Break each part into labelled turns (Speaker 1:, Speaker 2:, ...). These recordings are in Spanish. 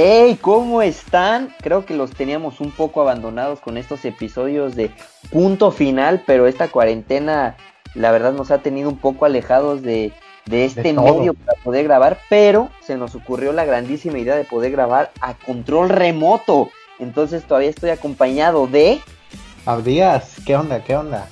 Speaker 1: Hey, ¿cómo están? Creo que los teníamos un poco abandonados con estos episodios de punto final, pero esta cuarentena, la verdad, nos ha tenido un poco alejados de, este medio para poder grabar, pero se nos ocurrió la grandísima idea de poder grabar a control remoto. Entonces todavía estoy acompañado de...
Speaker 2: Abdías, ¿qué onda? ¿Qué onda?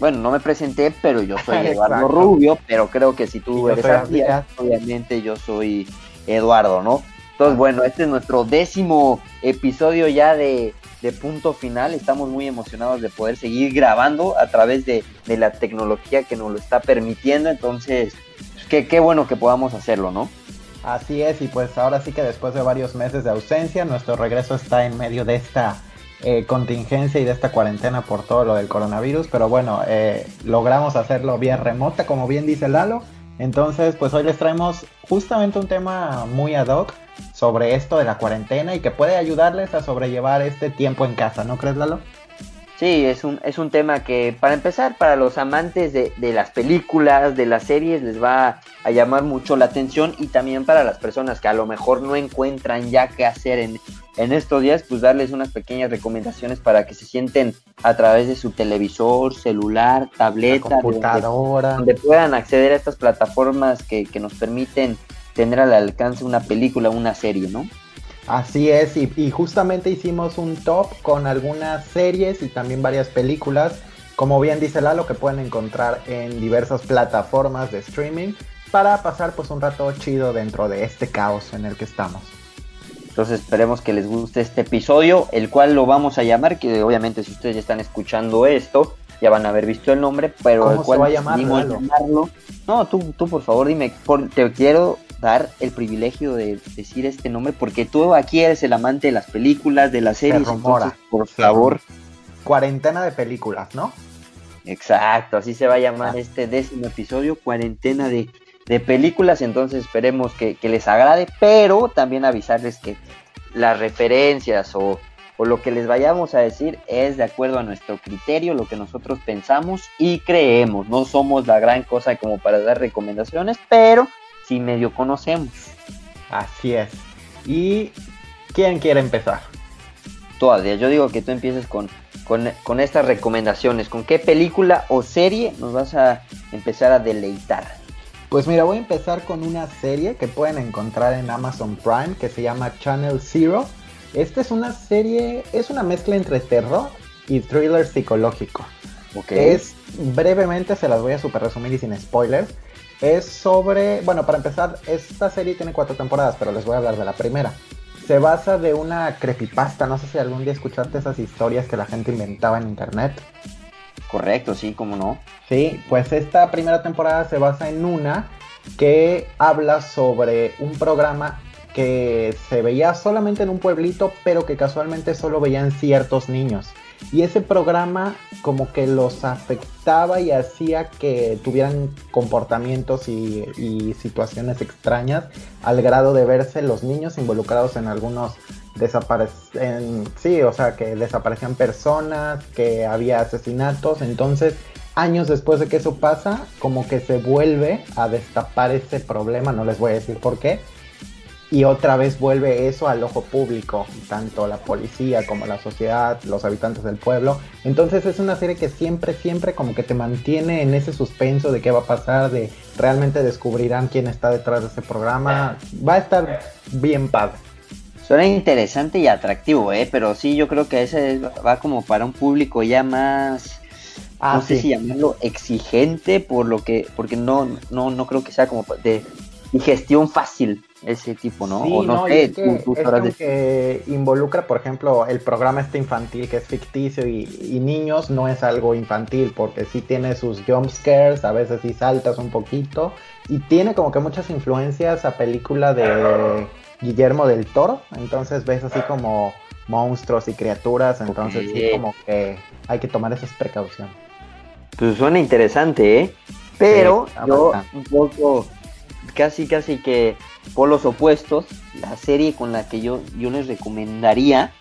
Speaker 1: Bueno, no me presenté, pero yo soy Eduardo Rubio, pero creo que si tú eres Abdías, obviamente yo soy Eduardo, ¿no? Entonces, bueno, este es nuestro décimo episodio ya de, punto final. Estamos muy emocionados de poder seguir grabando a través de, la tecnología que nos lo está permitiendo. Entonces, qué, qué bueno que podamos hacerlo, ¿no?
Speaker 2: Así es, y pues ahora sí que después de varios meses de ausencia, nuestro regreso está en medio de esta eh, contingencia y de esta cuarentena por todo lo del coronavirus, pero bueno, eh, logramos hacerlo vía remota, como bien dice Lalo. Entonces, pues hoy les traemos justamente un tema muy ad hoc sobre esto de la cuarentena y que puede ayudarles a sobrellevar este tiempo en casa, ¿no crees, Lalo?
Speaker 1: Sí, es un, es un tema que, para empezar, para los amantes de, las películas, de las series, les va a llamar mucho la atención y también para las personas que a lo mejor no encuentran ya qué hacer en, en estos días, pues darles unas pequeñas recomendaciones para que se sienten a través de su televisor, celular, tableta,
Speaker 2: computadora,
Speaker 1: donde, puedan acceder a estas plataformas que, que nos permiten tener al alcance una película, una serie, ¿no?
Speaker 2: Así es, y, justamente hicimos un top con algunas series y también varias películas, como bien dice Lalo, que pueden encontrar en diversas plataformas de streaming para pasar pues un rato chido dentro de este caos en el que estamos.
Speaker 1: Entonces esperemos que les guste este episodio, el cual lo vamos a llamar, que obviamente si ustedes ya están escuchando esto, ya van a haber visto el nombre, pero el cual
Speaker 2: se va a llamar, llamarlo.
Speaker 1: No, tú, tú por favor dime, te quiero dar el privilegio de decir este nombre porque tú aquí eres el amante de las películas, de las series, entonces, por favor.
Speaker 2: Cuarentena de películas, ¿no?
Speaker 1: Exacto, así se va a llamar este décimo episodio, cuarentena de, películas, entonces esperemos que, les agrade, pero también avisarles que las referencias o, o lo que les vayamos a decir es de acuerdo a nuestro criterio, lo que nosotros pensamos y creemos. No somos la gran cosa como para dar recomendaciones, pero si medio conocemos.
Speaker 2: Así es. ¿Y quién quiere empezar?
Speaker 1: Todavía, yo digo que tú empieces con, con, estas recomendaciones. ¿Con qué película o serie nos vas a empezar a deleitar?
Speaker 2: Pues mira, voy a empezar con una serie que pueden encontrar en Amazon Prime que se llama Channel Zero. Esta es una serie, es una mezcla entre terror y thriller psicológico. Okay. Es brevemente, se las voy a super resumir y sin spoilers es sobre, bueno, para empezar, esta serie tiene cuatro temporadas, pero les voy a hablar de la primera. Se basa de una creepypasta, no sé si algún día escuchaste esas historias que la gente inventaba en internet.
Speaker 1: Correcto, sí, cómo no.
Speaker 2: Sí, pues esta primera temporada se basa en una que habla sobre un programa que se veía solamente en un pueblito, pero que casualmente solo veían ciertos niños. Y ese programa como que los afectaba y hacía que tuvieran comportamientos y, situaciones extrañas al grado de verse los niños involucrados en algunos desaparecen, sí, o sea, que desaparecían personas, que había asesinatos, entonces años después de que eso pasa, como que se vuelve a destapar ese problema, no les voy a decir por qué, y otra vez vuelve eso al ojo público, tanto la policía como la sociedad, los habitantes del pueblo. Entonces es una serie que siempre, siempre como que te mantiene en ese suspenso de qué va a pasar, de realmente descubrirán quién está detrás de ese programa. Va a estar bien padre.
Speaker 1: Suena interesante y atractivo, ¿eh? Pero sí, yo creo que ese va como para un público ya más... Ah, no sé si llamarlo exigente por lo que porque no no no creo que sea como de digestión fácil ese tipo, ¿no?
Speaker 2: o no, sé, es que, involucra, por ejemplo, el programa este infantil que es ficticio y, niños no es algo infantil porque sí tiene sus jump scares, a veces sí saltas un poquito y tiene como que muchas influencias a película de Guillermo del Toro, entonces ves así como monstruos y criaturas, entonces sí como que hay que tomar esas precauciones.
Speaker 1: Pues suena interesante, ¿eh? Pero yo un poco casi casi que por los opuestos, la serie con la que yo, yo les recomendaría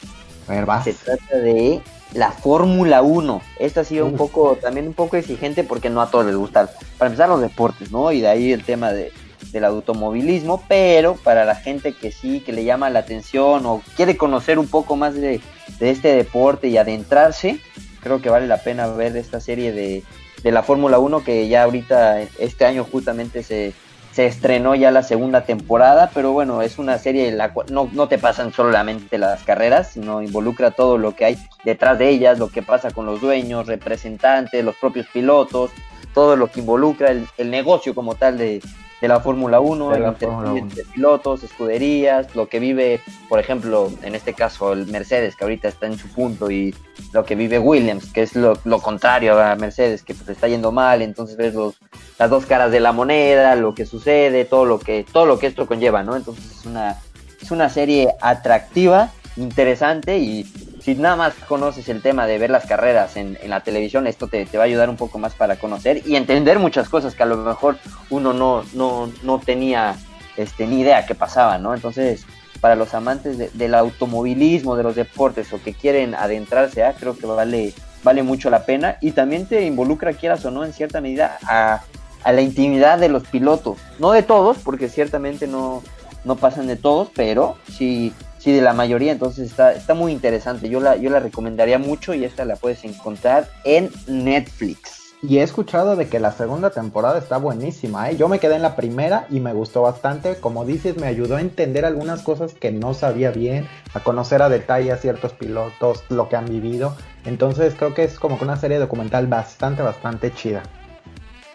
Speaker 1: se trata de la Fórmula 1. Esta ha sido un poco, también un poco exigente porque no a todos les gusta. Para empezar los deportes, ¿no? Y de ahí el tema de, del automovilismo, pero para la gente que sí, que le llama la atención o quiere conocer un poco más de, este deporte y adentrarse, creo que vale la pena ver esta serie de, de la Fórmula 1 que ya ahorita este año justamente se, se estrenó ya la segunda temporada, pero bueno, es una serie en la cual no, no te pasan solamente las carreras, sino involucra todo lo que hay detrás de ellas, lo que pasa con los dueños, representantes, los propios pilotos, todo lo que involucra el negocio como tal de, de la Fórmula 1,
Speaker 2: De la Fórmula
Speaker 1: pilotos, escuderías, lo que vive, por ejemplo, en este caso el Mercedes, que ahorita está en su punto, y lo que vive Williams, que es lo, lo contrario a Mercedes, que pues, está yendo mal, entonces ves los, las dos caras de la moneda, lo que sucede, todo lo que, todo lo que esto conlleva, ¿no? Entonces es una, es una serie atractiva, interesante y si nada más conoces el tema de ver las carreras en, la televisión, esto te, te, va a ayudar un poco más para conocer y entender muchas cosas que a lo mejor uno no, no, no tenía este, ni idea que pasaba, ¿no? Entonces, para los amantes de, del automovilismo, de los deportes o que quieren adentrarse, creo que vale, vale mucho la pena y también te involucra, quieras o no, en cierta medida a, a la intimidad de los pilotos. No de todos, porque ciertamente no, no pasan de todos, pero sí, sí de la mayoría, entonces está, está muy interesante. Yo la, yo la recomendaría mucho y esta la puedes encontrar en Netflix.
Speaker 2: Y he escuchado de que la segunda temporada está buenísima, ¿eh? Yo me quedé en la primera y me gustó bastante. Como dices, me ayudó a entender algunas cosas que no sabía bien, a conocer a detalle a ciertos pilotos, lo que han vivido. Entonces creo que es como que una serie documental bastante, bastante chida.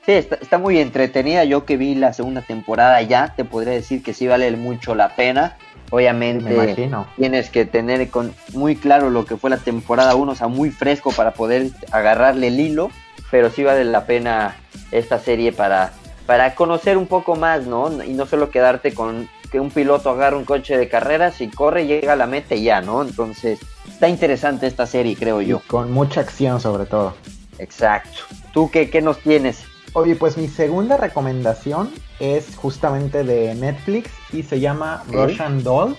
Speaker 1: Sí, está, está, muy entretenida. Yo que vi la segunda temporada ya, te podría decir que sí vale mucho la pena. Obviamente tienes que tener con muy claro lo que fue la temporada 1, o sea, muy fresco para poder agarrarle el hilo, pero sí vale la pena esta serie para, para conocer un poco más, ¿no? Y no solo quedarte con que un piloto agarra un coche de carreras y corre, llega a la meta y ya, ¿no? Entonces, está interesante esta serie, creo yo.
Speaker 2: Y con mucha acción sobre todo.
Speaker 1: Exacto. ¿Tú qué, qué nos tienes?
Speaker 2: Oye, pues mi segunda recomendación es justamente de Netflix y se llama ¿Sí? Russian Doll.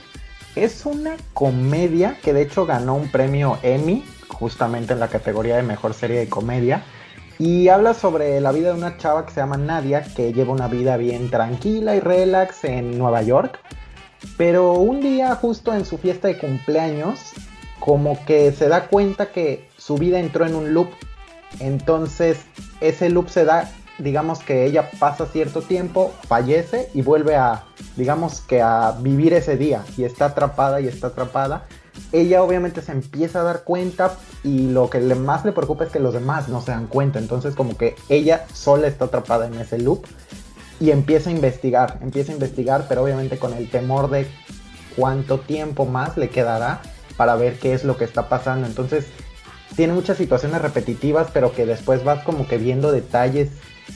Speaker 2: Es una comedia que de hecho ganó un premio Emmy justamente en la categoría de mejor serie de comedia. Y habla sobre la vida de una chava que se llama Nadia, que lleva una vida bien tranquila y relax en Nueva York. Pero un día, justo en su fiesta de cumpleaños, como que se da cuenta que su vida entró en un loop. Entonces, ese loop se da digamos que ella pasa cierto tiempo, fallece y vuelve a, digamos que a vivir ese día y está atrapada y está atrapada. Ella obviamente se empieza a dar cuenta y lo que le más le preocupa es que los demás no se dan cuenta. Entonces como que ella sola está atrapada en ese loop y empieza a investigar, empieza a investigar, pero obviamente con el temor de cuánto tiempo más le quedará para ver qué es lo que está pasando. Entonces tiene muchas situaciones repetitivas, pero que después vas como que viendo detalles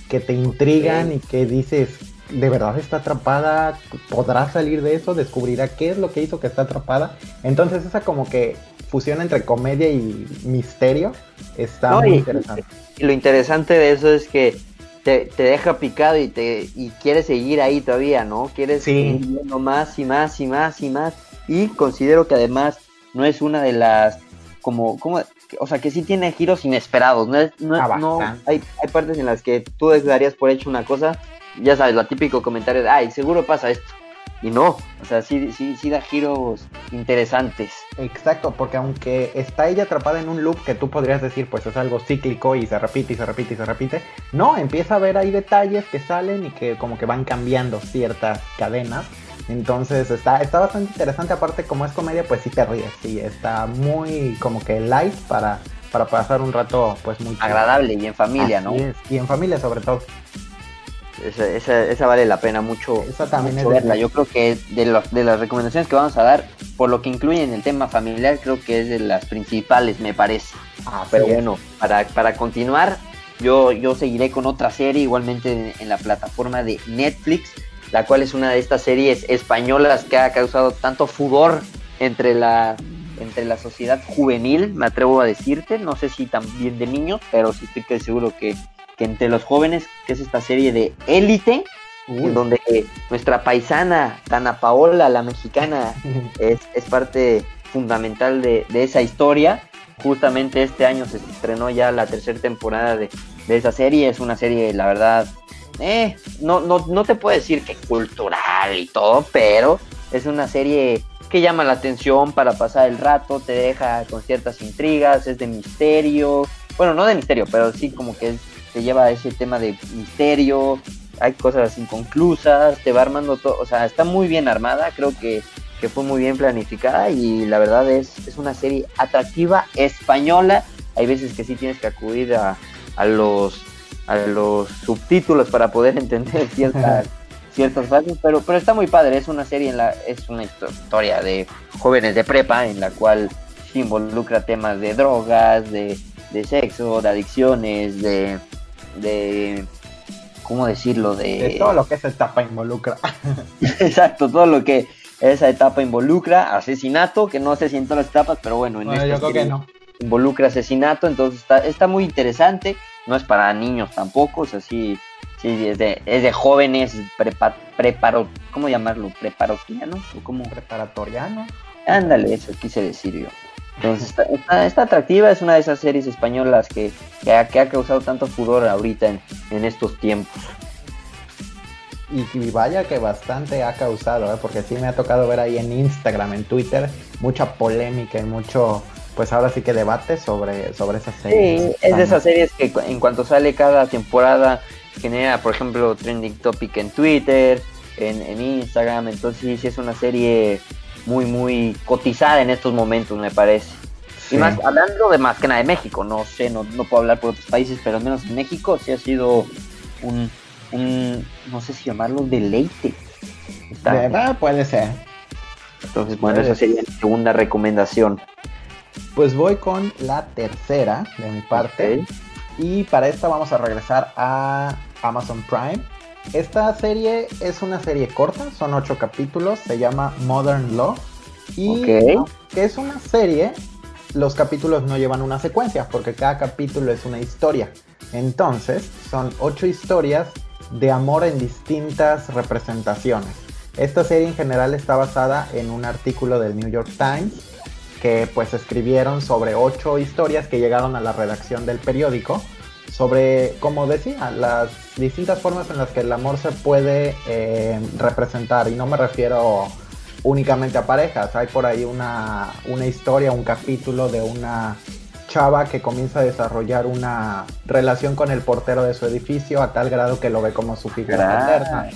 Speaker 2: que te intrigan y que dices, ¿de verdad está atrapada? ¿Podrá salir de eso? ¿Descubrirá qué es lo que hizo que está atrapada? Entonces esa como que fusión entre comedia y misterio está no, muy y, interesante.
Speaker 1: Y lo interesante de eso es que te, te, deja picado y te y quieres seguir ahí todavía, ¿no? Quieres
Speaker 2: sí.
Speaker 1: seguir viendo más y más y más y más. Y considero que además no es una de las como, como o sea, que sí tiene giros inesperados. No, es, no, ah, no hay, hay, partes en las que tú darías por hecho una cosa, ya sabes, lo típico comentario de, ay, seguro pasa esto. Y no, o sea, sí, sí, sí da giros interesantes.
Speaker 2: Exacto, porque aunque está ella atrapada en un loop que tú podrías decir, pues es algo cíclico y se repite y se repite y se repite, no, empieza a ver ahí detalles que salen y que como que van cambiando ciertas cadenas. Entonces está, está bastante interesante, aparte como es comedia, pues sí te ríes, sí, está muy como que light para, para pasar un rato pues muy
Speaker 1: agradable y en familia,
Speaker 2: Así
Speaker 1: ¿no?
Speaker 2: Es. Y en familia sobre todo.
Speaker 1: Esa, esa, esa, vale la pena mucho,
Speaker 2: esa también
Speaker 1: mucho
Speaker 2: es
Speaker 1: verla. Yo creo que de, los, de las recomendaciones que vamos a dar, por lo que incluye en el tema familiar, creo que es de las principales, me parece.
Speaker 2: Ah,
Speaker 1: Pero
Speaker 2: sí
Speaker 1: bueno, para, para continuar, yo, yo seguiré con otra serie, igualmente en, en la plataforma de Netflix, la cual es una de estas series españolas que ha causado tanto furor entre la, entre la sociedad juvenil, me atrevo a decirte, no sé si también de niños, pero sí estoy seguro que, que entre los jóvenes, que es esta serie de Élite, en donde nuestra paisana Tana Paola, la mexicana, es, es parte fundamental de, de, esa historia. Justamente este año se estrenó ya la tercera temporada de, de esa serie, es una serie, la verdad, eh, no, no, no te puedo decir que cultural y todo, pero es una serie que llama la atención para pasar el rato, te deja con ciertas intrigas, es de misterio, bueno, no de misterio, pero sí como que te lleva a ese tema de misterio, hay cosas inconclusas, te va armando todo, o sea, está muy bien armada, creo que, que fue muy bien planificada y la verdad es, es una serie atractiva, española, hay veces que sí tienes que acudir a, a los a los subtítulos para poder entender ciertas ciertas fases, pero pero está muy padre, es una serie en la es una historia de jóvenes de prepa en la cual se involucra temas de drogas, de, de sexo, de adicciones, de de ¿cómo decirlo?
Speaker 2: De... todo lo que esa etapa involucra.
Speaker 1: Exacto, todo lo que esa etapa involucra, asesinato, que no sé si en todas las etapas, pero bueno, en
Speaker 2: yo creo que no.
Speaker 1: involucra asesinato, entonces está, está muy interesante, no es para niños tampoco, o sea, sí, sí es, de, es de jóvenes, prepa, preparo, ¿cómo llamarlo? ¿Preparatorianos? ¿O cómo?
Speaker 2: ¿Preparatorianos?
Speaker 1: Ándale, eso quise decir yo. Entonces está, está, atractiva, es una de esas series españolas que, que, ha, que ha, causado tanto furor ahorita en, en estos tiempos.
Speaker 2: Y, y, vaya que bastante ha causado, ¿eh? porque sí me ha tocado ver ahí en Instagram, en Twitter, mucha polémica y mucho, pues ahora sí que debate sobre, sobre esas series.
Speaker 1: Sí, es de esas series que en cuanto sale cada temporada genera, por ejemplo, trending topic en Twitter, en, en Instagram, entonces sí, es una serie muy, muy cotizada en estos momentos, me parece. Sí. Y más, hablando de más que nada de México, no sé, no, no puedo hablar por otros países, pero al menos en México sí ha sido un, un no sé si llamarlo deleite.
Speaker 2: Está, verdad puede ser.
Speaker 1: Entonces, bueno, esa sería mi segunda recomendación.
Speaker 2: Pues voy con la tercera de mi parte. Okay. Y para esta vamos a regresar a Amazon Prime. Esta serie es una serie corta, son ocho capítulos, se llama Modern Law. Y
Speaker 1: okay.
Speaker 2: que es una serie, los capítulos no llevan una secuencia, porque cada capítulo es una historia. Entonces, son ocho historias de amor en distintas representaciones. Esta serie en general está basada en un artículo del New York Times que pues escribieron sobre ocho historias que llegaron a la redacción del periódico sobre, como decía, las distintas formas en las que el amor se puede eh, representar. Y no me refiero únicamente a parejas. Hay por ahí una, una historia, un capítulo de una chava que comienza a desarrollar una relación con el portero de su edificio a tal grado que lo ve como su figura paterna.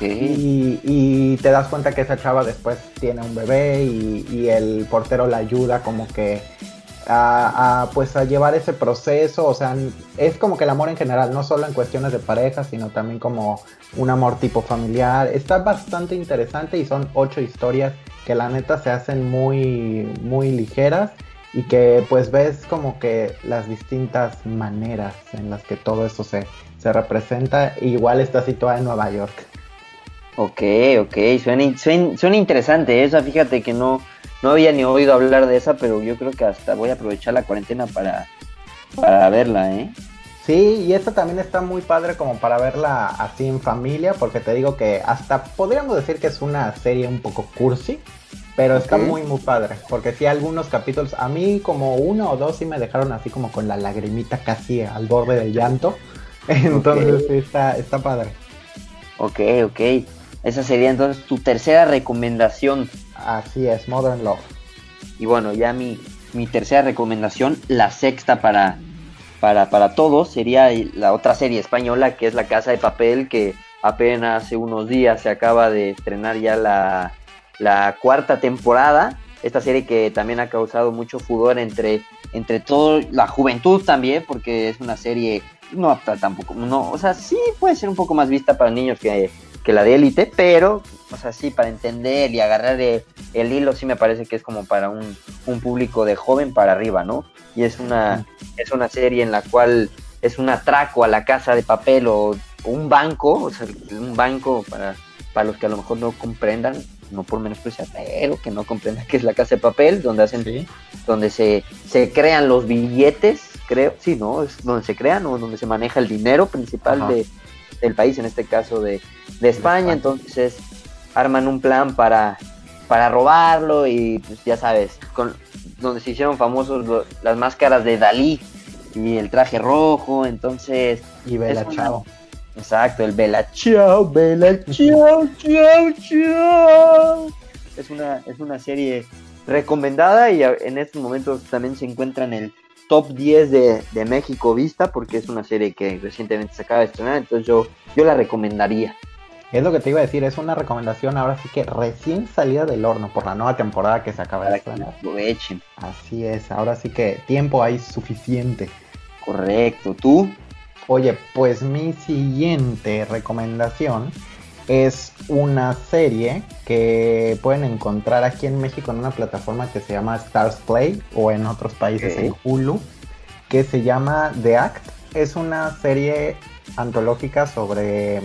Speaker 2: Y, te das cuenta que esa chava después tiene un bebé y, y el portero la ayuda como que a, a, pues a llevar ese proceso, o sea, es como que el amor en general, no solo en cuestiones de pareja, sino también como un amor tipo familiar. Está bastante interesante y son ocho historias que la neta se hacen muy, muy ligeras y que pues ves como que las distintas maneras en las que todo eso se, se representa. Igual está situada en Nueva York.
Speaker 1: Ok, ok, suena, suena, suena interesante esa, fíjate que no, no había ni oído hablar de esa, pero yo creo que hasta voy a aprovechar la cuarentena para, para verla, ¿eh?
Speaker 2: Sí, y esta también está muy padre como para verla así en familia, porque te digo que hasta podríamos decir que es una serie un poco cursi, pero okay. está muy muy padre, porque sí algunos capítulos, a mí como uno o dos sí me dejaron así como con la lagrimita casi al borde del llanto, entonces okay. sí está, está padre.
Speaker 1: Ok, ok. Esa sería entonces tu tercera recomendación.
Speaker 2: Así es, Modern Love.
Speaker 1: Y bueno, ya mi, mi tercera recomendación, la sexta para, para, para todos, sería la otra serie española que es La Casa de Papel, que apenas hace unos días se acaba de estrenar ya la, la cuarta temporada. Esta serie que también ha causado mucho furor entre, entre toda la juventud también, porque es una serie no apta tampoco, no, o sea, sí puede ser un poco más vista para niños que que la de élite, pero, o sea, sí, para entender y agarrar el, el, hilo, sí me parece que es como para un, un, público de joven para arriba, ¿no? Y es una, es una serie en la cual es un atraco a la casa de papel o, un banco, o sea, un banco para, para los que a lo mejor no comprendan, no por menospreciar, pero que no comprendan que es la casa de papel, donde hacen, ¿Sí? donde se, se crean los billetes, creo, sí, ¿no? Es donde se crean o donde se maneja el dinero principal de del país, en este caso de, de España, entonces arman un plan para, para robarlo y pues ya sabes, con, donde se hicieron famosos lo, las máscaras de Dalí y el traje rojo, entonces...
Speaker 2: Y Bella Chao.
Speaker 1: Exacto, el Bella Chao, Bella Chao, Chao, Chao. Es una, es una serie recomendada y en estos momentos también se encuentra en el top 10 de, de, México Vista porque es una serie que recientemente se acaba de estrenar, entonces yo, yo la recomendaría.
Speaker 2: Es lo que te iba a decir, es una recomendación ahora sí que recién salida del horno por la nueva temporada que se acaba de estrenar.
Speaker 1: Aprovechen.
Speaker 2: Así es, ahora sí que tiempo hay suficiente.
Speaker 1: Correcto, ¿tú?
Speaker 2: Oye, pues mi siguiente recomendación es una serie que pueden encontrar aquí en México en una plataforma que se llama Stars Play o en otros países en Hulu, que se llama The Act. Es una serie antológica sobre,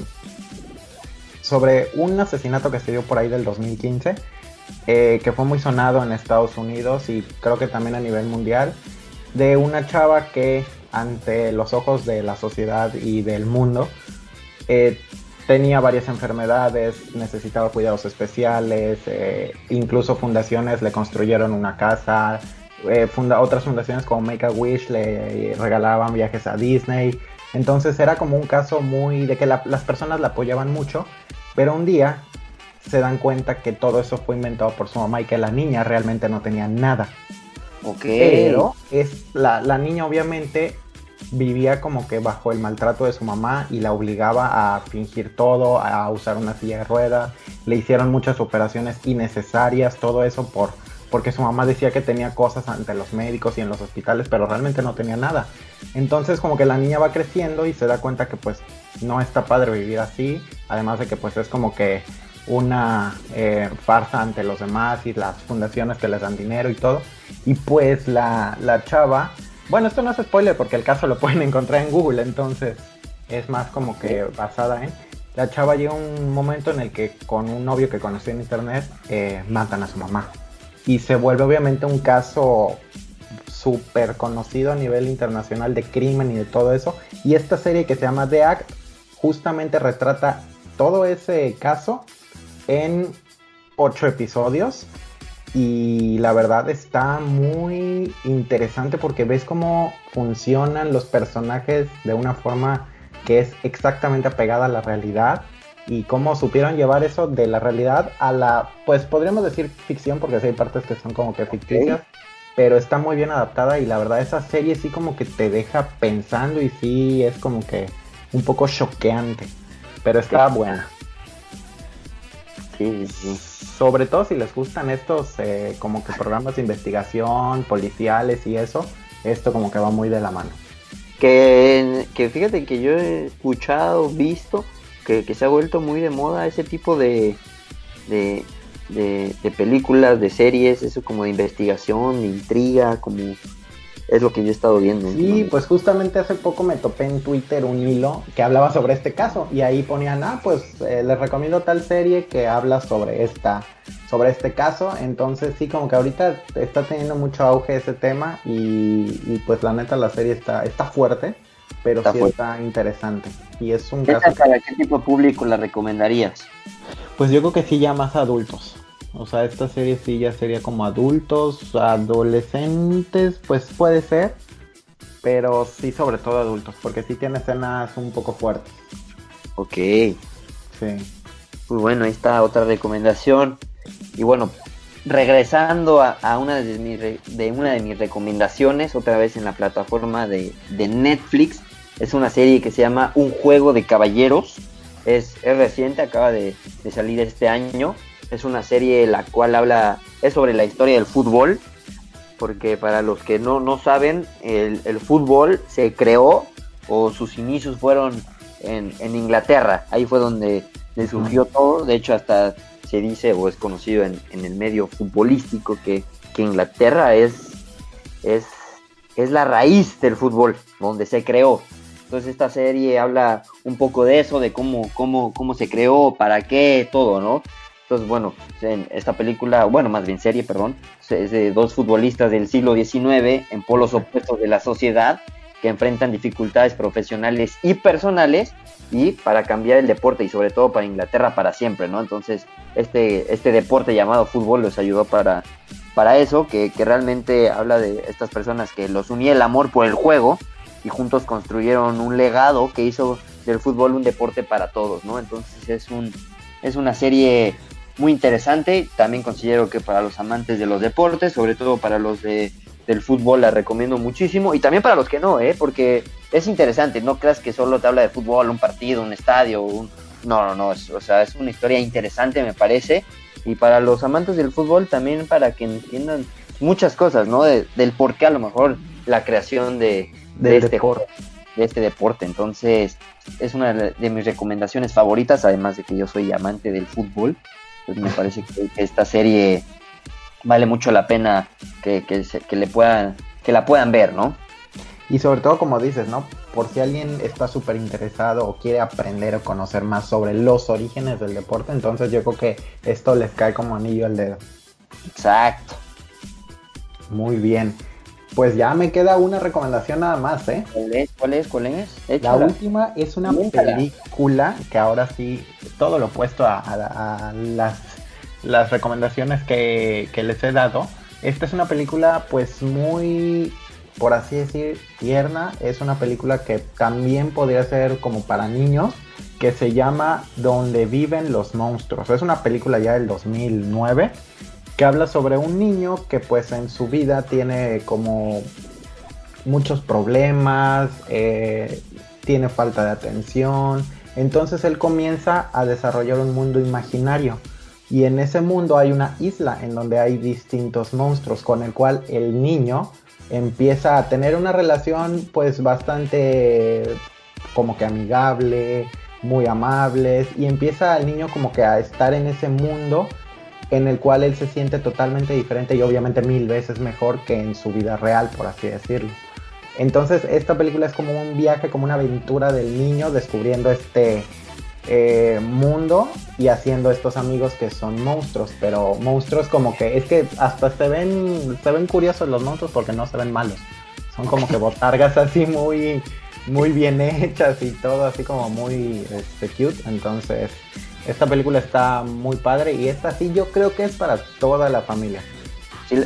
Speaker 2: sobre un asesinato que se dio por ahí del 2015, eh, que fue muy sonado en Estados Unidos y creo que también a nivel mundial, de una chava que ante los ojos de la sociedad y del mundo eh, tenía varias enfermedades, necesitaba cuidados especiales, eh, incluso fundaciones le construyeron una casa, eh, otras fundaciones como Make a Wish le regalaban viajes a Disney, entonces era como un caso muy de que las personas la apoyaban mucho, pero un día se dan cuenta que todo eso fue inventado por su mamá y que la niña realmente no tenía nada.
Speaker 1: Ok.
Speaker 2: Pero es, la, la niña obviamente vivía como que bajo el maltrato de su mamá y la obligaba a fingir todo, a usar una silla de ruedas. Le hicieron muchas operaciones innecesarias, todo eso por porque su mamá decía que tenía cosas ante los médicos y en los hospitales, pero realmente no tenía nada. Entonces como que la niña va creciendo y se da cuenta que pues no está padre vivir así, además de que pues es como que una eh, farsa ante los demás y las fundaciones que les dan dinero y todo. Y pues la, la chava bueno, esto no es spoiler porque el caso lo pueden encontrar en Google, entonces es más como que basada en... La chava llega un momento en el que con un novio que conoció en internet eh, matan a su mamá. Y se vuelve obviamente un caso súper conocido a nivel internacional de crimen y de todo eso. Y esta serie que se llama The Act justamente retrata todo ese caso en ocho episodios y la verdad está muy interesante porque ves cómo funcionan los personajes de una forma que es exactamente apegada a la realidad y cómo supieron llevar eso de la realidad a la, pues podríamos decir ficción porque hay partes que son como que ficticias, pero está muy bien adaptada y la verdad esa serie sí como que te deja pensando y sí es como que un poco choqueante, pero está buena. Sobre todo si les gustan estos eh, como que programas de investigación, policiales y eso, esto como que va muy de la mano.
Speaker 1: Que, que fíjate que yo he escuchado, visto, que, se ha vuelto muy de moda ese tipo de, de, de, películas, de series, eso como de investigación, de intriga, como es lo que yo he estado viendo.
Speaker 2: Sí, pues justamente hace poco me topé en Twitter un hilo que hablaba sobre este caso y ahí ponían, ah, pues eh, les recomiendo tal serie que habla sobre esta, sobre este caso. Entonces sí, como que ahorita está teniendo mucho auge ese tema y, pues la neta la serie está, está fuerte, pero sí está interesante. Y es un caso...
Speaker 1: ¿Para qué tipo de público la recomendarías?
Speaker 2: Pues yo creo que sí ya más adultos. O sea, esta serie sí ya sería como adultos, adolescentes, pues puede ser. Pero sí, sobre todo adultos, porque sí tiene escenas un poco fuertes.
Speaker 1: Ok.
Speaker 2: Sí.
Speaker 1: Pues bueno, ahí está otra recomendación. Y bueno, regresando a, una, de, mis de una de mis recomendaciones, otra vez en la plataforma de, Netflix, es una serie que se llama Un juego de caballeros. Es, reciente, acaba de, de salir este año es una serie la cual habla, es sobre la historia del fútbol, porque para los que no, no saben, el, fútbol se creó o sus inicios fueron en, Inglaterra, ahí fue donde le surgió todo, de hecho hasta se dice o es conocido en, el medio futbolístico que, Inglaterra es, es, es la raíz del fútbol, donde se creó. Entonces esta serie habla un poco de eso, de cómo, cómo, cómo se creó, para qué, todo, ¿no? Entonces, bueno, en esta película, bueno, más bien serie, perdón, es de dos futbolistas del siglo XIX en polos opuestos de la sociedad que enfrentan dificultades profesionales y personales y para cambiar el deporte y sobre todo para Inglaterra para siempre, ¿no? Entonces, este, este deporte llamado fútbol les ayudó para, para eso, que, que realmente habla de estas personas que los unía el amor por el juego y juntos construyeron un legado que hizo del fútbol un deporte para todos, ¿no? Entonces es un es una serie muy interesante, también considero que para los amantes de los deportes, sobre todo para los de, del fútbol la recomiendo muchísimo y también para los que no, ¿eh? Porque es interesante, no creas que solo te habla de fútbol, un partido, un estadio, un no, no, no, o sea, es una historia interesante me parece y para los amantes del fútbol también para que entiendan muchas cosas, ¿no? del por qué a lo mejor la creación de, este, deporte. de este deporte. Entonces, es una de mis recomendaciones favoritas, además de que yo soy amante del fútbol. Pues me parece que, esta serie vale mucho la pena que, que, le puedan, que la puedan ver, ¿no?
Speaker 2: Y sobre todo, como dices, ¿no? Por si alguien está súper interesado o quiere aprender o conocer más sobre los orígenes del deporte, entonces yo creo que esto les cae como anillo al dedo.
Speaker 1: Exacto.
Speaker 2: Muy bien. Pues ya me queda una recomendación nada más, ¿eh?
Speaker 1: ¿Cuál es? ¿Cuál es?
Speaker 2: La última es una película que ahora sí, todo lo opuesto a, las, las, recomendaciones que, que les he dado. Esta es una película pues muy por así decir, tierna. Es una película que también podría ser como para niños, que se llama Donde viven los monstruos. Es una película ya del 2009 que habla sobre un niño que pues en su vida tiene como muchos problemas, eh, tiene falta de atención, entonces él comienza a desarrollar un mundo imaginario. Y en ese mundo hay una isla en donde hay distintos monstruos con el cual el niño empieza a tener una relación pues bastante como que amigable, muy amables. Y empieza el niño como que a estar en ese mundo en el cual él se siente totalmente diferente y obviamente mil veces mejor que en su vida real, por así decirlo. Entonces esta película es como un viaje, como una aventura del niño descubriendo este eh, mundo y haciendo estos amigos que son monstruos, pero monstruos como que es que hasta se ven, se ven curiosos los monstruos porque no se ven malos. Son como que botargas así muy, muy bien hechas y todo así como muy este, cute. Entonces esta película está muy padre y esta sí yo creo que es para toda la familia.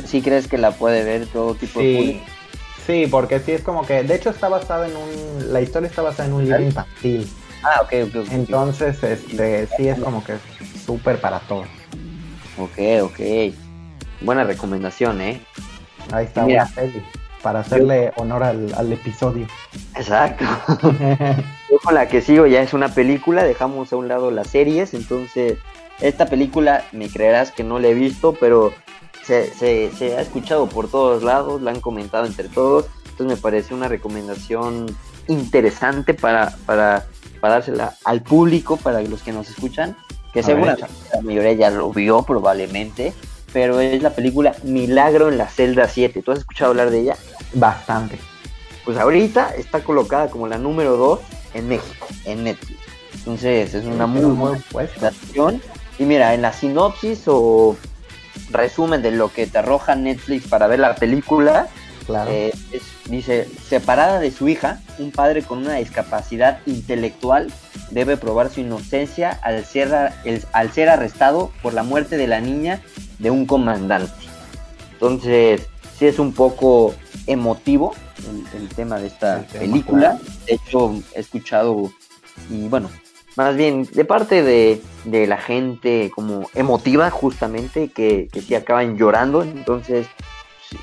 Speaker 1: ¿Sí, crees que la puede ver todo tipo de público?
Speaker 2: Sí, porque sí es como que, de hecho está basada en un, la historia está basada en un libro infantil.
Speaker 1: Ah, ok, ok.
Speaker 2: Entonces, este, sí es como que súper para todos.
Speaker 1: Ok, ok. Buena recomendación, ¿eh?
Speaker 2: Ahí está una peli para hacerle honor al, episodio.
Speaker 1: Exacto. Yo con la que sigo ya es una película, dejamos a un lado las series, entonces esta película me creerás que no la he visto, pero se, se, ha escuchado por todos lados, la han comentado entre todos, entonces me parece una recomendación interesante para, para, para dársela al público, para los que nos escuchan, que seguramente la mayoría ya lo vio probablemente, pero es la película Milagro en la celda 7. ¿Tú has escuchado hablar de ella?
Speaker 2: Bastante.
Speaker 1: Pues ahorita está colocada como la número 2 en México, en Netflix. Entonces es una muy, buena acción. Y mira, en la sinopsis o resumen de lo que te arroja Netflix para ver la película, eh, dice, separada de su hija, un padre con una discapacidad intelectual debe probar su inocencia al ser, al ser arrestado por la muerte de la niña de un comandante. Entonces, sí es un poco emotivo el, tema de esta película. De hecho, he escuchado, y bueno, más bien de parte de, la gente como emotiva justamente, que, que sí acaban llorando. Entonces,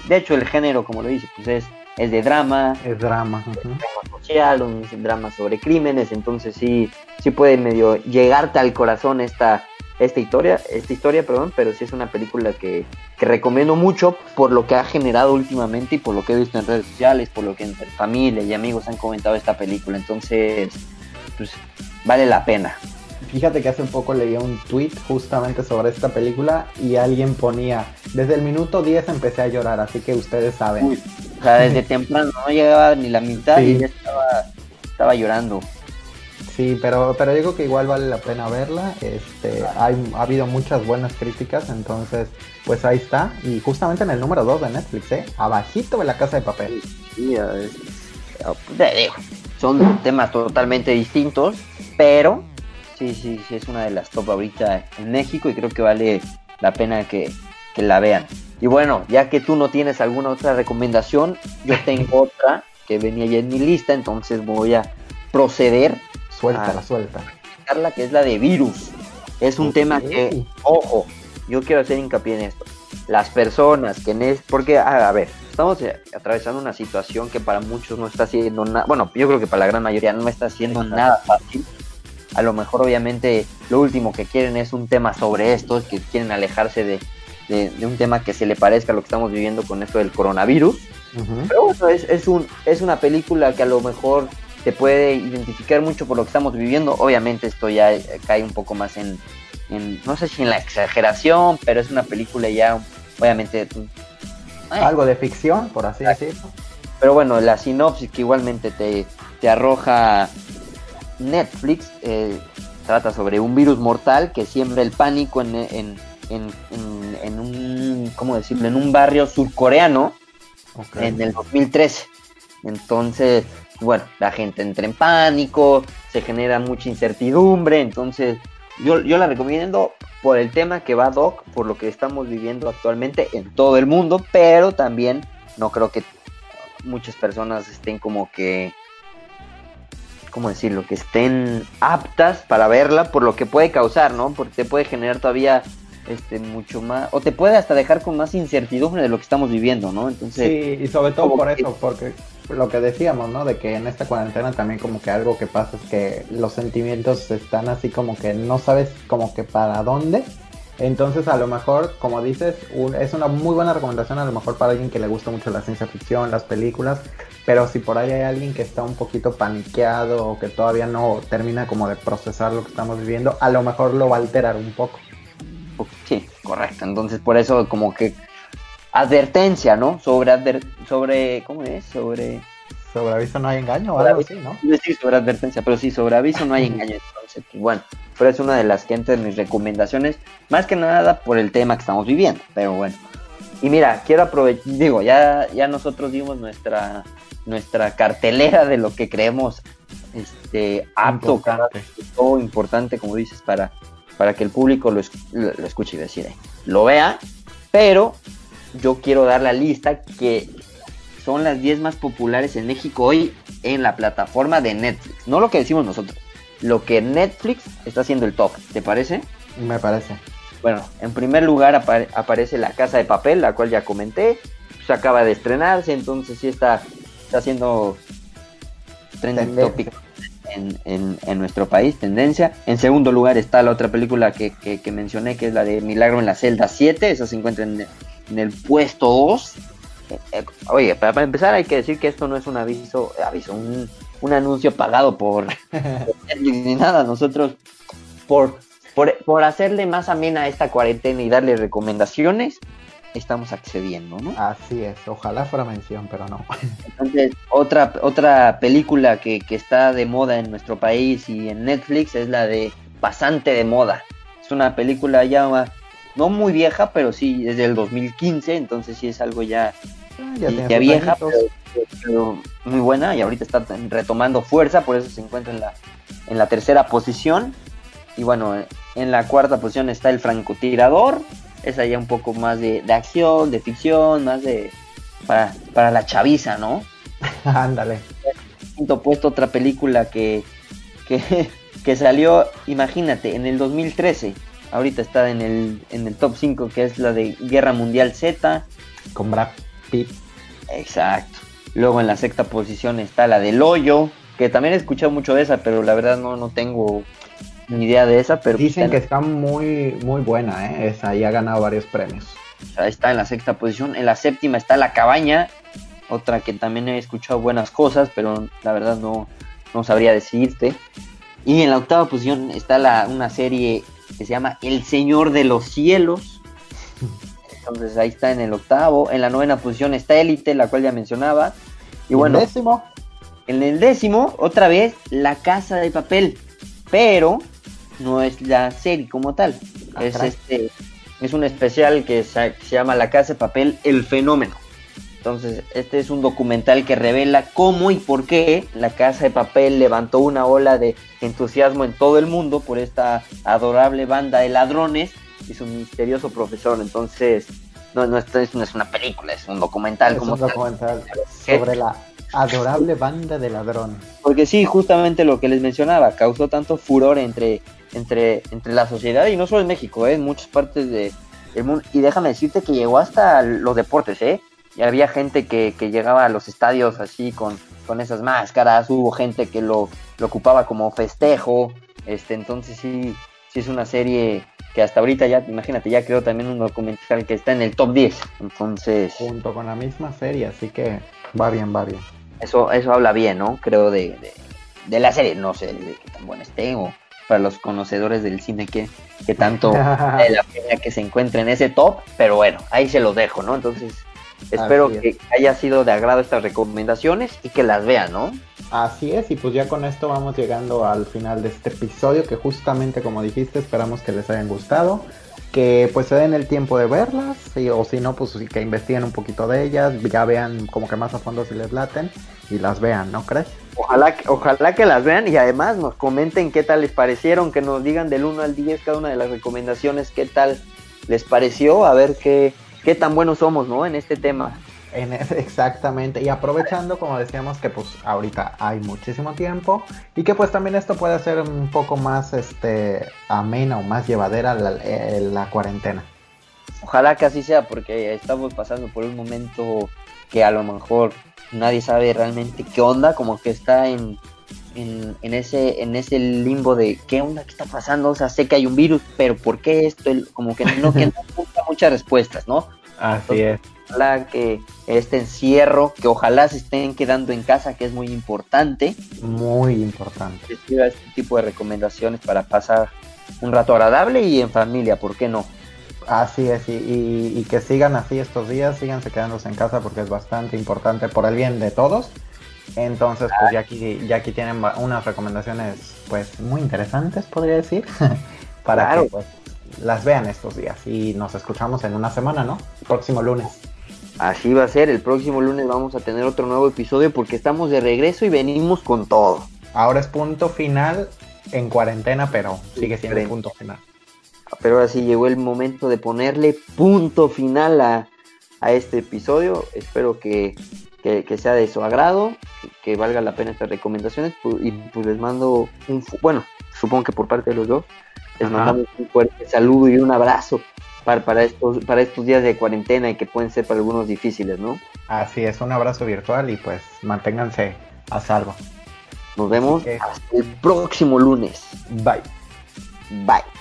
Speaker 1: de hecho el género, como lo dice, pues es, es de drama.
Speaker 2: Es drama.
Speaker 1: drama social, un drama sobre crímenes, entonces sí, sí puede medio llegarte al corazón esta, esta historia, esta historia, perdón, pero sí es una película que, que, recomiendo mucho por lo que ha generado últimamente y por lo que he visto en redes sociales, por lo que entre familia y amigos han comentado esta película. Entonces, pues vale la pena.
Speaker 2: Fíjate que hace un poco leía un tweet justamente sobre esta película y alguien ponía, desde el minuto 10 empecé a llorar, así que ustedes saben.
Speaker 1: o sea, desde temprano no llegaba ni la mitad y ya estaba, estaba llorando.
Speaker 2: Sí, pero, pero yo creo que igual vale la pena verla. Este, hay, ha habido muchas buenas críticas, entonces, pues ahí está. Y justamente en el número 2 de Netflix, ¿eh? Abajito de la casa de papel.
Speaker 1: Sí, son temas totalmente distintos, pero sí, sí, sí, es una de las top ahorita en México y creo que vale la pena que, la vean. Y bueno, ya que tú no tienes alguna otra recomendación, yo tengo otra que venía ya en mi lista, entonces voy a proceder.
Speaker 2: Suelta, la suelta.
Speaker 1: La que es la de virus. Es un tema que, ojo, yo quiero hacer hincapié en esto. Las personas que en porque, a, ver, estamos atravesando una situación que para muchos no está siendo nada, bueno, yo creo que para la gran mayoría no está siendo nada fácil. A lo mejor, obviamente, lo último que quieren es un tema sobre esto, que quieren alejarse de, de, un tema que se le parezca a lo que estamos viviendo con esto del coronavirus. Pero bueno, es, es, un, es una película que a lo mejor te puede identificar mucho por lo que estamos viviendo. Obviamente esto ya eh, cae un poco más en, no sé si en la exageración, pero es una película ya, obviamente...
Speaker 2: Algo de ficción, por así decirlo.
Speaker 1: Pero bueno, la sinopsis que igualmente te, te arroja Netflix eh, trata sobre un virus mortal que siembra el pánico en, en, en, en un, ¿cómo decirlo? En un barrio surcoreano en el 2013. Entonces, bueno, la gente entra en pánico, se genera mucha incertidumbre, entonces yo, yo la recomiendo por el tema que va Doc, por lo que estamos viviendo actualmente en todo el mundo, pero también no creo que muchas personas estén como que, ¿cómo decirlo? Que estén aptas para verla por lo que puede causar, ¿no? Porque te puede generar todavía este mucho más o te puede hasta dejar con más incertidumbre de lo que estamos viviendo, ¿no?
Speaker 2: Entonces, sí, y sobre todo por eso, porque lo que decíamos, ¿no? De que en esta cuarentena también como que algo que pasa es que los sentimientos están así como que no sabes como que para dónde. Entonces a lo mejor, como dices, es una muy buena recomendación a lo mejor para alguien que le gusta mucho la ciencia ficción, las películas, pero si por ahí hay alguien que está un poquito paniqueado o que todavía no termina como de procesar lo que estamos viviendo, a lo mejor lo va a alterar un poco.
Speaker 1: Sí, correcto. Entonces por eso como que advertencia, ¿no? Sobre, sobre ¿cómo es? Sobre...
Speaker 2: Sobre aviso no hay engaño o algo así, ¿no?
Speaker 1: Sí, sobre advertencia, pero sí, sobre aviso no hay engaño. Entonces, pues, bueno, pero es una de las que entra en mis recomendaciones, más que nada por el tema que estamos viviendo, pero bueno. Y mira, quiero aprovechar, digo, ya, ya nosotros dimos nuestra, nuestra cartelera de lo que creemos este, apto, importante. todo importante, como dices, para, para que el público lo, lo escuche y decide, lo vea, pero yo quiero dar la lista que son las 10 más populares en México hoy en la plataforma de Netflix. No lo que decimos nosotros, lo que Netflix está haciendo el top. ¿Te parece?
Speaker 2: Me parece.
Speaker 1: Bueno, en primer lugar aparece La Casa de Papel, la cual ya comenté. Se acaba de estrenarse, entonces sí está, está haciendo trending topic en, nuestro país, tendencia. En segundo lugar está la otra película que, que, mencioné, que es la de Milagro en la celda 7. Esa se encuentra en, en el puesto 2. Eh, eh, oye, para, empezar hay que decir que esto no es un aviso, aviso, un, un anuncio pagado por ni nada. Nosotros, por, por, hacerle más amena esta cuarentena y darle recomendaciones, estamos accediendo, ¿no?
Speaker 2: Así es, ojalá fuera mención, pero no.
Speaker 1: Entonces, otra, otra película que, que está de moda en nuestro país y en Netflix es la de Pasante de Moda. Es una película ya no muy vieja, pero sí desde el 2015, entonces sí es algo ya, ya, vieja, pero, muy buena y ahorita está retomando fuerza, por eso se encuentra en la, en la tercera posición. Y bueno, en la cuarta posición está el francotirador, es allá un poco más de, acción, de ficción, más de para, para la chaviza, ¿no?
Speaker 2: Ándale.
Speaker 1: Quinto puesto, otra película que, que, que salió, imagínate, en el 2013 ahorita está en el, en el top 5, que es la de Guerra Mundial Z.
Speaker 2: Con Brad Pitt.
Speaker 1: Exacto. Luego en la sexta posición está la del Hoyo, que también he escuchado mucho de esa, pero la verdad no, no tengo ni idea de esa. Pero
Speaker 2: Dicen que está muy, muy buena, ¿eh? Esa y ha ganado varios premios.
Speaker 1: Está en la sexta posición. En la séptima está La Cabaña, otra que también he escuchado buenas cosas, pero la verdad no, no sabría decirte. Y en la octava posición está la, una serie que se llama El Señor de los Cielos. Entonces ahí está en el octavo. En la novena posición está Élite, la cual ya mencionaba. Y bueno,
Speaker 2: ¿El décimo?
Speaker 1: En el décimo, otra vez, La Casa de Papel. Pero no es la serie como tal. Ah, es este es un especial que se llama La Casa de Papel, El Fenómeno. Entonces, este es un documental que revela cómo y por qué la Casa de Papel levantó una ola de entusiasmo en todo el mundo por esta adorable banda de ladrones y su misterioso profesor. Entonces, no, no, esto no es una película, es un documental.
Speaker 2: Es un documental sobre la adorable banda de ladrones.
Speaker 1: Porque sí, justamente lo que les mencionaba, causó tanto furor entre, entre, entre la sociedad y no solo en México, ¿eh? en muchas partes de, del mundo. Y déjame decirte que llegó hasta los deportes, ¿eh? Y había gente que, que llegaba a los estadios así con, con esas máscaras, hubo gente que lo, lo ocupaba como festejo, este, entonces sí, sí es una serie que hasta ahorita ya, imagínate, ya creo también un documental que está en el top 10, entonces...
Speaker 2: Junto con la misma serie, así que va bien, va bien.
Speaker 1: Eso, eso habla bien, ¿no? Creo de, de, de la serie, no sé de qué tan buena esté o para los conocedores del cine que, que tanto de la pena que se encuentre en ese top, pero bueno, ahí se los dejo, ¿no? Entonces, espero que haya sido de agrado estas recomendaciones y que las vean, ¿no?
Speaker 2: Así es, y pues ya con esto vamos llegando al final de este episodio que justamente como dijiste esperamos que les hayan gustado, que pues se den el tiempo de verlas, y, o si no pues que investiguen un poquito de ellas, ya vean como que más a fondo si les laten y las vean, ¿no crees?
Speaker 1: Ojalá, ojalá que las vean y además nos comenten qué tal les parecieron, que nos digan del 1 al 10 cada una de las recomendaciones, qué tal les pareció, a ver qué, qué tan buenos somos, ¿no? En este tema.
Speaker 2: En exactamente, y aprovechando, como decíamos, que pues ahorita hay muchísimo tiempo y que pues también esto puede ser un poco más este amena o más llevadera la, eh, la cuarentena.
Speaker 1: Ojalá que así sea, porque estamos pasando por un momento que a lo mejor nadie sabe realmente qué onda, como que está en, en, en, ese, en ese limbo de qué onda, qué está pasando, o sea, sé que hay un virus, pero ¿por qué esto? Como que no, que no muchas respuestas, ¿no?
Speaker 2: Así es.
Speaker 1: Ojalá que este encierro, que ojalá se estén quedando en casa, que es muy importante.
Speaker 2: Muy importante.
Speaker 1: Reciba este tipo de recomendaciones para pasar un rato agradable y en familia, ¿por qué no?
Speaker 2: Así es, y, y, y, que sigan así estos días, síganse quedándose en casa porque es bastante importante por el bien de todos. Entonces, pues ya aquí, ya aquí tienen unas recomendaciones, pues muy interesantes, podría decir, para claro. que pues, las vean estos días. Y nos escuchamos en una semana, ¿no? Próximo lunes.
Speaker 1: Así va a ser, el próximo lunes vamos a tener otro nuevo episodio porque estamos de regreso y venimos con todo.
Speaker 2: Ahora es punto final en cuarentena, pero sigue siendo el punto final.
Speaker 1: Pero ahora sí llegó el momento de ponerle punto final a, a este episodio. Espero que, que, que, sea de su agrado, que, que, valga la pena estas recomendaciones. Y pues les mando un, bueno, supongo que por parte de los dos, les Ajá. mandamos un fuerte saludo y un abrazo para, para, estos, para estos días de cuarentena y que pueden ser para algunos difíciles, ¿no?
Speaker 2: Así es, un abrazo virtual y pues manténganse a salvo.
Speaker 1: Nos vemos hasta el próximo lunes.
Speaker 2: Bye.
Speaker 1: Bye.